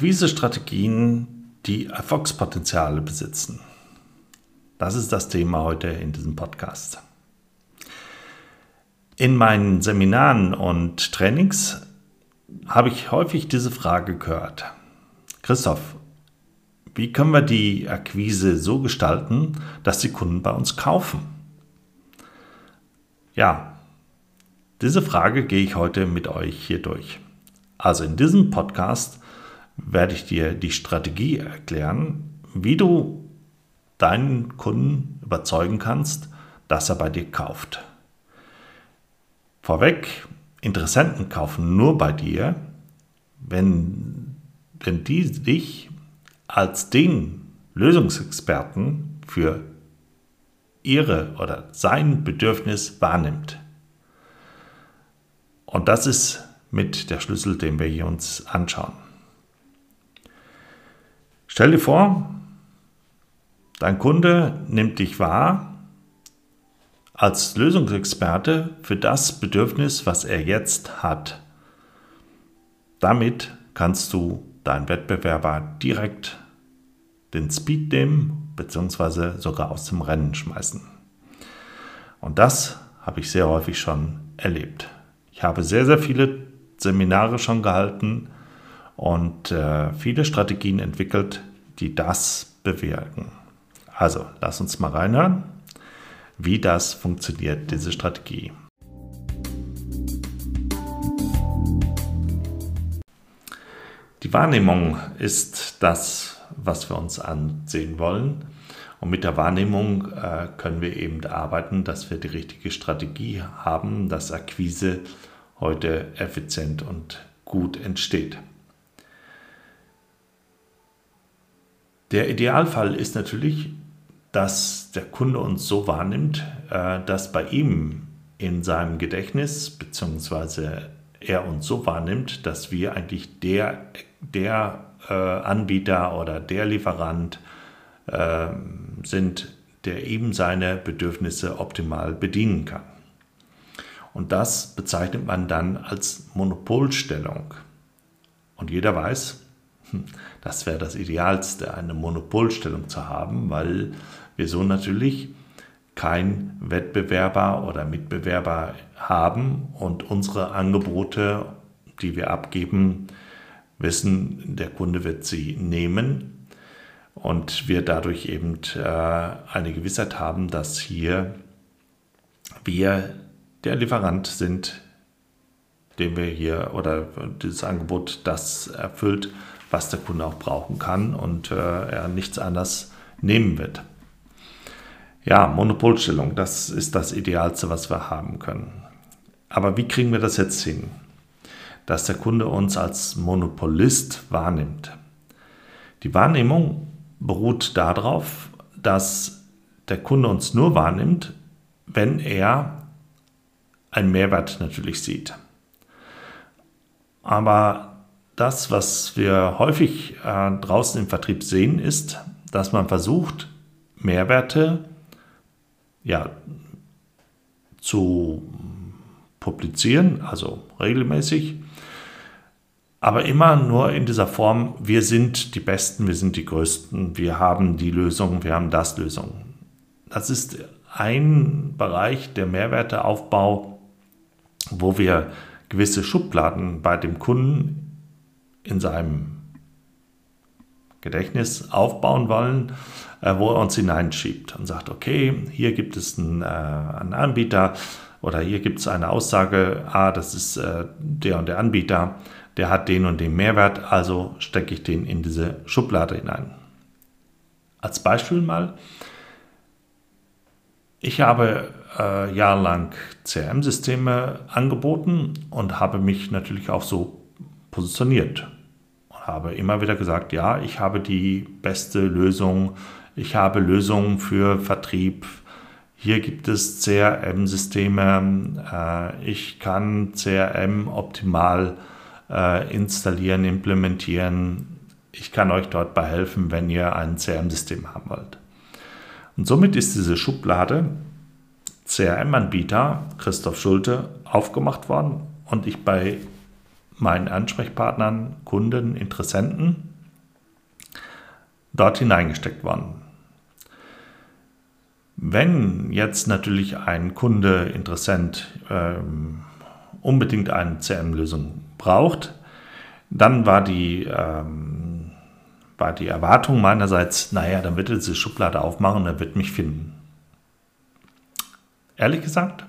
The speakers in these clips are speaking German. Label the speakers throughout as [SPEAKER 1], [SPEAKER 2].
[SPEAKER 1] Akquisestrategien, die Erfolgspotenziale besitzen. Das ist das Thema heute in diesem Podcast. In meinen Seminaren und Trainings habe ich häufig diese Frage gehört. Christoph, wie können wir die Akquise so gestalten, dass die Kunden bei uns kaufen? Ja, diese Frage gehe ich heute mit euch hier durch. Also in diesem Podcast werde ich dir die Strategie erklären, wie du deinen Kunden überzeugen kannst, dass er bei dir kauft. Vorweg, Interessenten kaufen nur bei dir, wenn, wenn die dich als den Lösungsexperten für ihre oder sein Bedürfnis wahrnimmt. Und das ist mit der Schlüssel, den wir hier uns anschauen. Stell dir vor, dein Kunde nimmt dich wahr als Lösungsexperte für das Bedürfnis, was er jetzt hat. Damit kannst du deinen Wettbewerber direkt den Speed nehmen bzw. sogar aus dem Rennen schmeißen. Und das habe ich sehr häufig schon erlebt. Ich habe sehr, sehr viele Seminare schon gehalten und äh, viele Strategien entwickelt, die das bewirken. Also, lass uns mal reinhören, wie das funktioniert, diese Strategie. Die Wahrnehmung ist das, was wir uns ansehen wollen. Und mit der Wahrnehmung äh, können wir eben arbeiten, dass wir die richtige Strategie haben, dass Akquise heute effizient und gut entsteht. Der Idealfall ist natürlich, dass der Kunde uns so wahrnimmt, äh, dass bei ihm in seinem Gedächtnis bzw. er uns so wahrnimmt, dass wir eigentlich der, der äh, Anbieter oder der Lieferant äh, sind, der eben seine Bedürfnisse optimal bedienen kann. Und das bezeichnet man dann als Monopolstellung. Und jeder weiß, hm, das wäre das Idealste, eine Monopolstellung zu haben, weil wir so natürlich kein Wettbewerber oder Mitbewerber haben und unsere Angebote, die wir abgeben, wissen, der Kunde wird sie nehmen und wir dadurch eben äh, eine Gewissheit haben, dass hier wir der Lieferant sind, den wir hier oder dieses Angebot das erfüllt, was der Kunde auch brauchen kann und äh, er nichts anderes nehmen wird. Ja, Monopolstellung, das ist das Idealste, was wir haben können. Aber wie kriegen wir das jetzt hin? Dass der Kunde uns als Monopolist wahrnimmt. Die Wahrnehmung beruht darauf, dass der Kunde uns nur wahrnimmt, wenn er einen Mehrwert natürlich sieht. Aber das, was wir häufig äh, draußen im Vertrieb sehen, ist, dass man versucht, Mehrwerte ja, zu publizieren, also regelmäßig, aber immer nur in dieser Form, wir sind die Besten, wir sind die Größten, wir haben die Lösung, wir haben das Lösung. Das ist ein Bereich der Mehrwerteaufbau, wo wir gewisse Schubladen bei dem Kunden in seinem Gedächtnis aufbauen wollen, äh, wo er uns hineinschiebt und sagt, okay, hier gibt es einen, äh, einen Anbieter oder hier gibt es eine Aussage, ah, das ist äh, der und der Anbieter, der hat den und den Mehrwert, also stecke ich den in diese Schublade hinein. Als Beispiel mal, ich habe äh, jahrelang CRM-Systeme angeboten und habe mich natürlich auch so positioniert. Habe immer wieder gesagt, ja, ich habe die beste Lösung, ich habe Lösungen für Vertrieb. Hier gibt es CRM-Systeme. Äh, ich kann CRM optimal äh, installieren, implementieren. Ich kann euch dort behelfen, wenn ihr ein CRM-System haben wollt. Und somit ist diese Schublade CRM-Anbieter Christoph Schulte aufgemacht worden und ich bei meinen Ansprechpartnern, Kunden, Interessenten dort hineingesteckt worden. Wenn jetzt natürlich ein Kunde, Interessent ähm, unbedingt eine CM-Lösung braucht, dann war die, ähm, war die Erwartung meinerseits, naja, dann wird er diese Schublade aufmachen und er wird mich finden. Ehrlich gesagt,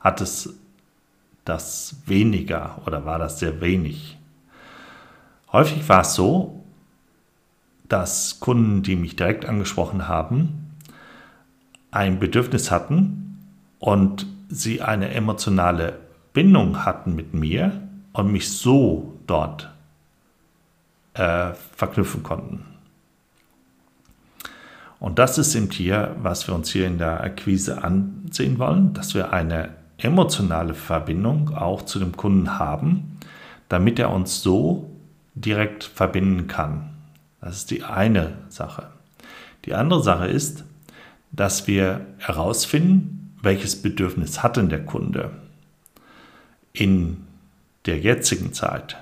[SPEAKER 1] hat es das weniger oder war das sehr wenig. Häufig war es so, dass Kunden, die mich direkt angesprochen haben, ein Bedürfnis hatten und sie eine emotionale Bindung hatten mit mir und mich so dort äh, verknüpfen konnten. Und das ist eben hier, was wir uns hier in der Akquise ansehen wollen, dass wir eine emotionale Verbindung auch zu dem Kunden haben, damit er uns so direkt verbinden kann. Das ist die eine Sache. Die andere Sache ist, dass wir herausfinden, welches Bedürfnis hat denn der Kunde in der jetzigen Zeit.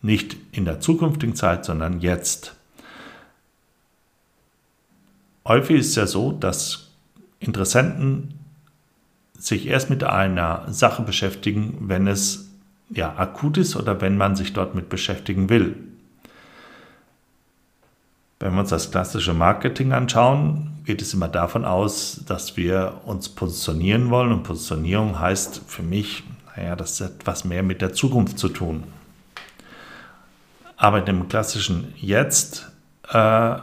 [SPEAKER 1] Nicht in der zukünftigen Zeit, sondern jetzt. Häufig ist es ja so, dass Interessenten sich erst mit einer Sache beschäftigen, wenn es ja akut ist oder wenn man sich dort mit beschäftigen will. Wenn wir uns das klassische Marketing anschauen, geht es immer davon aus, dass wir uns positionieren wollen. Und Positionierung heißt für mich, naja, das hat etwas mehr mit der Zukunft zu tun. Aber in dem klassischen Jetzt äh,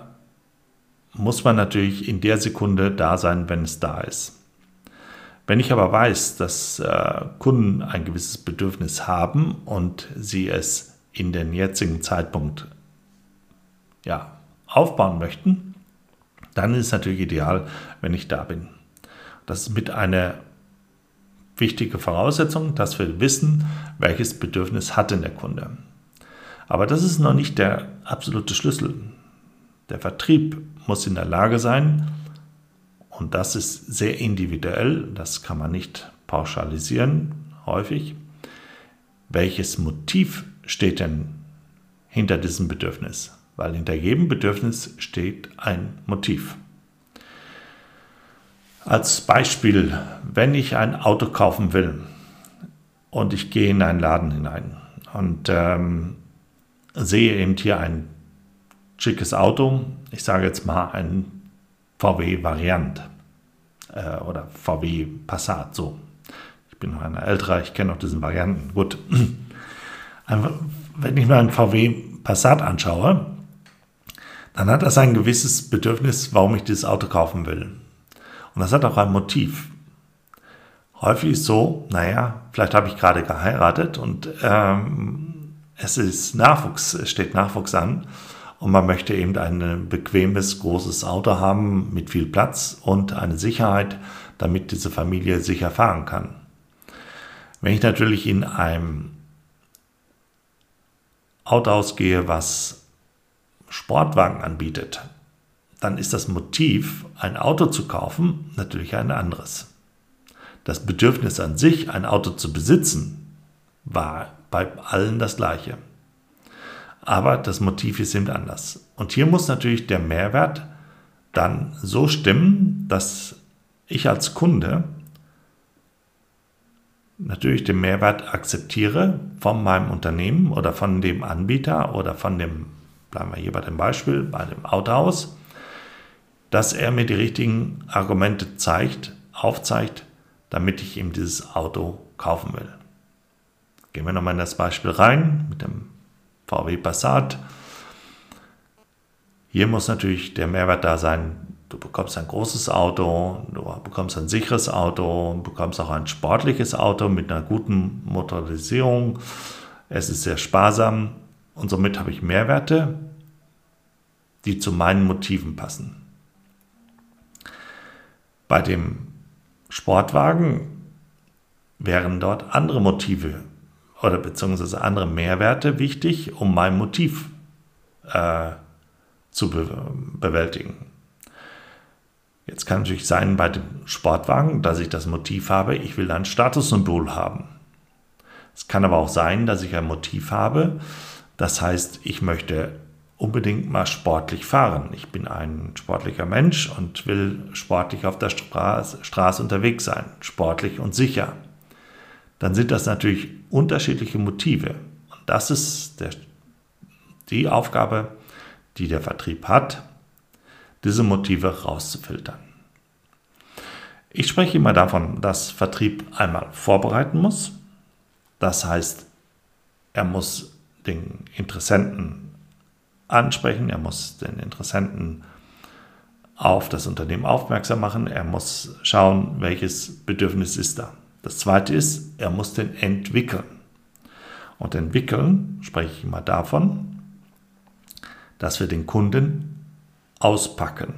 [SPEAKER 1] muss man natürlich in der Sekunde da sein, wenn es da ist. Wenn ich aber weiß, dass äh, Kunden ein gewisses Bedürfnis haben und sie es in den jetzigen Zeitpunkt ja, aufbauen möchten, dann ist es natürlich ideal, wenn ich da bin. Das ist mit einer wichtigen Voraussetzung, dass wir wissen, welches Bedürfnis hat denn der Kunde. Aber das ist noch nicht der absolute Schlüssel. Der Vertrieb muss in der Lage sein, und das ist sehr individuell, das kann man nicht pauschalisieren häufig. Welches Motiv steht denn hinter diesem Bedürfnis? Weil hinter jedem Bedürfnis steht ein Motiv. Als Beispiel, wenn ich ein Auto kaufen will und ich gehe in einen Laden hinein und ähm, sehe eben hier ein schickes Auto, ich sage jetzt mal ein VW Variant äh, oder VW Passat, so. Ich bin noch ein älterer, ich kenne auch diesen Varianten. Gut. Wenn ich mir einen VW Passat anschaue, dann hat das ein gewisses Bedürfnis, warum ich dieses Auto kaufen will. Und das hat auch ein Motiv. Häufig ist so, naja, vielleicht habe ich gerade geheiratet und ähm, es ist Nachwuchs, es steht Nachwuchs an und man möchte eben ein bequemes, großes Auto haben mit viel Platz und eine Sicherheit, damit diese Familie sicher fahren kann. Wenn ich natürlich in einem Auto ausgehe, was Sportwagen anbietet, dann ist das Motiv, ein Auto zu kaufen, natürlich ein anderes. Das Bedürfnis an sich, ein Auto zu besitzen, war bei allen das gleiche aber das Motiv ist eben anders. Und hier muss natürlich der Mehrwert dann so stimmen, dass ich als Kunde natürlich den Mehrwert akzeptiere von meinem Unternehmen oder von dem Anbieter oder von dem, bleiben wir hier bei dem Beispiel, bei dem Autohaus, dass er mir die richtigen Argumente zeigt, aufzeigt, damit ich ihm dieses Auto kaufen will. Gehen wir nochmal in das Beispiel rein mit dem VW Passat. Hier muss natürlich der Mehrwert da sein, du bekommst ein großes Auto, du bekommst ein sicheres Auto, bekommst auch ein sportliches Auto mit einer guten Motorisierung. Es ist sehr sparsam und somit habe ich Mehrwerte, die zu meinen Motiven passen. Bei dem Sportwagen wären dort andere Motive oder beziehungsweise andere Mehrwerte wichtig, um mein Motiv äh, zu be bewältigen. Jetzt kann natürlich sein bei dem Sportwagen, dass ich das Motiv habe, ich will ein Statussymbol haben. Es kann aber auch sein, dass ich ein Motiv habe, das heißt, ich möchte unbedingt mal sportlich fahren. Ich bin ein sportlicher Mensch und will sportlich auf der Straße, Straße unterwegs sein, sportlich und sicher. Dann sind das natürlich unterschiedliche Motive. Und das ist der, die Aufgabe, die der Vertrieb hat, diese Motive rauszufiltern. Ich spreche immer davon, dass Vertrieb einmal vorbereiten muss. Das heißt, er muss den Interessenten ansprechen, er muss den Interessenten auf das Unternehmen aufmerksam machen, er muss schauen, welches Bedürfnis ist da. Das zweite ist, er muss den entwickeln. Und entwickeln spreche ich immer davon, dass wir den Kunden auspacken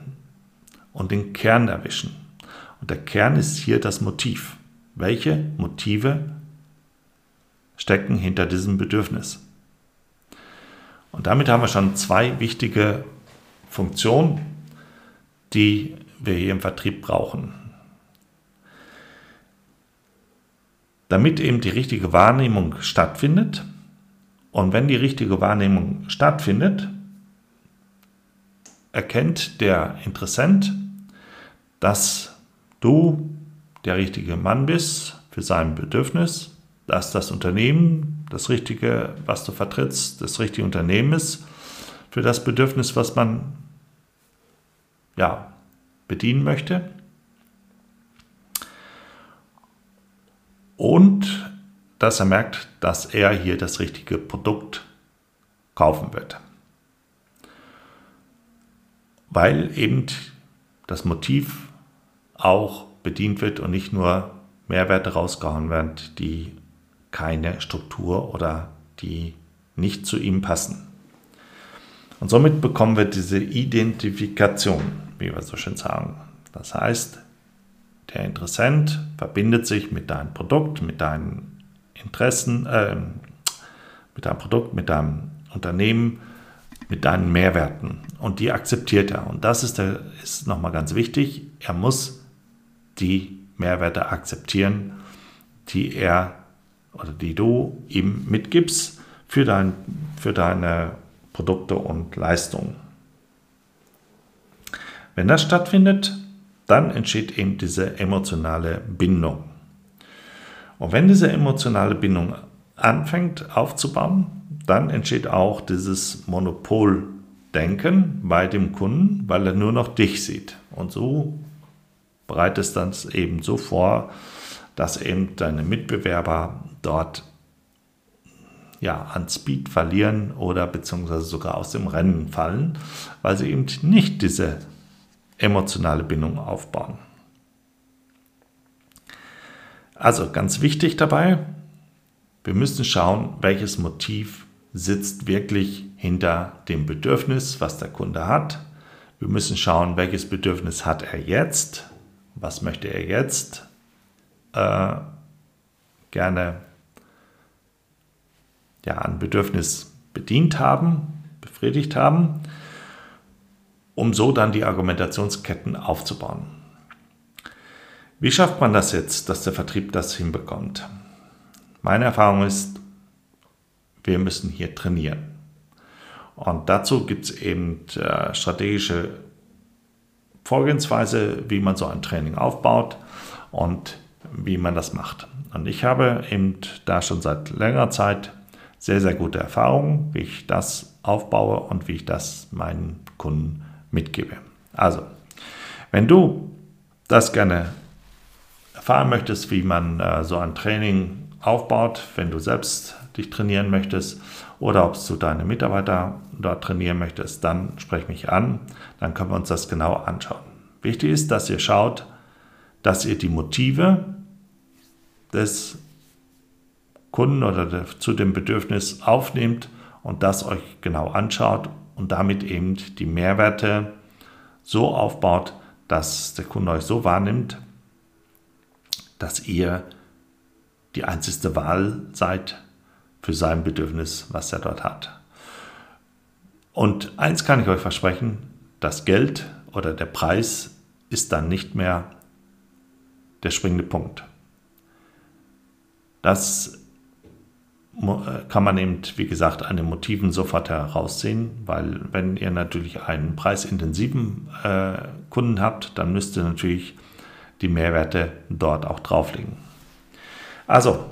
[SPEAKER 1] und den Kern erwischen. Und der Kern ist hier das Motiv. Welche Motive stecken hinter diesem Bedürfnis? Und damit haben wir schon zwei wichtige Funktionen, die wir hier im Vertrieb brauchen. Damit eben die richtige Wahrnehmung stattfindet. Und wenn die richtige Wahrnehmung stattfindet, erkennt der Interessent, dass du der richtige Mann bist für sein Bedürfnis, dass das Unternehmen, das Richtige, was du vertrittst, das richtige Unternehmen ist für das Bedürfnis, was man ja, bedienen möchte. Und dass er merkt, dass er hier das richtige Produkt kaufen wird. Weil eben das Motiv auch bedient wird und nicht nur Mehrwerte rausgehauen werden, die keine Struktur oder die nicht zu ihm passen. Und somit bekommen wir diese Identifikation, wie wir so schön sagen. Das heißt, der Interessent verbindet sich mit deinem Produkt, mit deinen Interessen, äh, mit deinem Produkt, mit deinem Unternehmen, mit deinen Mehrwerten. Und die akzeptiert er. Und das ist, der, ist nochmal ganz wichtig. Er muss die Mehrwerte akzeptieren, die er oder die du ihm mitgibst für, dein, für deine Produkte und Leistungen. Wenn das stattfindet, dann entsteht eben diese emotionale Bindung. Und wenn diese emotionale Bindung anfängt aufzubauen, dann entsteht auch dieses Monopoldenken bei dem Kunden, weil er nur noch dich sieht. Und so bereitest dann eben so vor, dass eben deine Mitbewerber dort ja, an Speed verlieren oder beziehungsweise sogar aus dem Rennen fallen, weil sie eben nicht diese emotionale Bindung aufbauen. Also ganz wichtig dabei, wir müssen schauen, welches Motiv sitzt wirklich hinter dem Bedürfnis, was der Kunde hat. Wir müssen schauen, welches Bedürfnis hat er jetzt was möchte er jetzt äh, gerne ja, an Bedürfnis bedient haben, befriedigt haben, um so dann die Argumentationsketten aufzubauen. Wie schafft man das jetzt, dass der Vertrieb das hinbekommt? Meine Erfahrung ist, wir müssen hier trainieren. Und dazu gibt es eben äh, strategische Vorgehensweise, wie man so ein Training aufbaut und wie man das macht. Und ich habe eben da schon seit längerer Zeit sehr, sehr gute Erfahrungen, wie ich das aufbaue und wie ich das meinen Kunden mitgebe. Also, wenn du das gerne erfahren möchtest, wie man äh, so ein Training aufbaut, wenn du selbst dich trainieren möchtest oder ob du deine Mitarbeiter dort trainieren möchtest, dann sprech mich an, dann können wir uns das genau anschauen. Wichtig ist, dass ihr schaut, dass ihr die Motive des Kunden oder zu dem Bedürfnis aufnehmt und das euch genau anschaut und damit eben die Mehrwerte so aufbaut, dass der Kunde euch so wahrnimmt, dass ihr die einzigste Wahl seid für sein Bedürfnis, was er dort hat. Und eins kann ich euch versprechen, das Geld oder der Preis ist dann nicht mehr der springende Punkt. Das kann man eben, wie gesagt, an den Motiven sofort heraussehen, weil wenn ihr natürlich einen preisintensiven äh, Kunden habt, dann müsst ihr natürlich die Mehrwerte dort auch drauflegen. Also,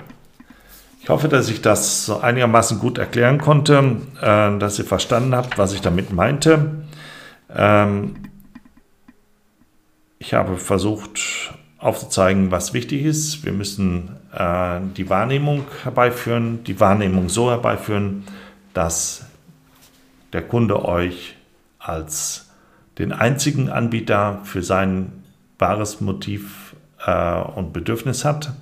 [SPEAKER 1] ich hoffe, dass ich das so einigermaßen gut erklären konnte, äh, dass ihr verstanden habt, was ich damit meinte. Ähm, ich habe versucht aufzuzeigen, was wichtig ist. Wir müssen äh, die Wahrnehmung herbeiführen, die Wahrnehmung so herbeiführen, dass der Kunde euch als den einzigen Anbieter für sein wahres Motiv äh, und Bedürfnis hat,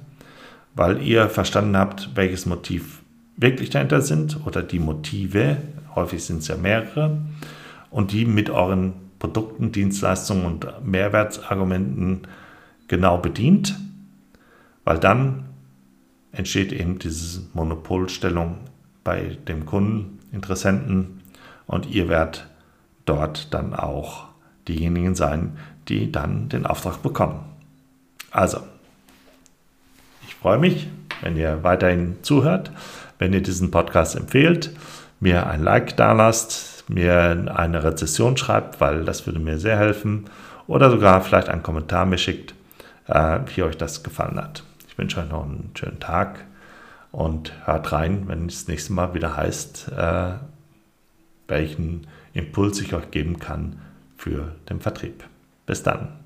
[SPEAKER 1] weil ihr verstanden habt, welches Motiv wirklich dahinter sind oder die Motive, häufig sind es ja mehrere, und die mit euren Produkten, Dienstleistungen und Mehrwertsargumenten genau bedient, weil dann entsteht eben diese Monopolstellung bei dem Kunden, Interessenten und ihr werdet dort dann auch diejenigen sein, die dann den Auftrag bekommen. Also, ich freue mich, wenn ihr weiterhin zuhört, wenn ihr diesen Podcast empfehlt, mir ein Like da lasst, mir eine Rezession schreibt, weil das würde mir sehr helfen, oder sogar vielleicht einen Kommentar mir schickt, äh, wie euch das gefallen hat. Ich wünsche euch noch einen schönen Tag und hört rein, wenn es das nächste Mal wieder heißt, äh, welchen Impuls ich euch geben kann für den Vertrieb. Bis dann.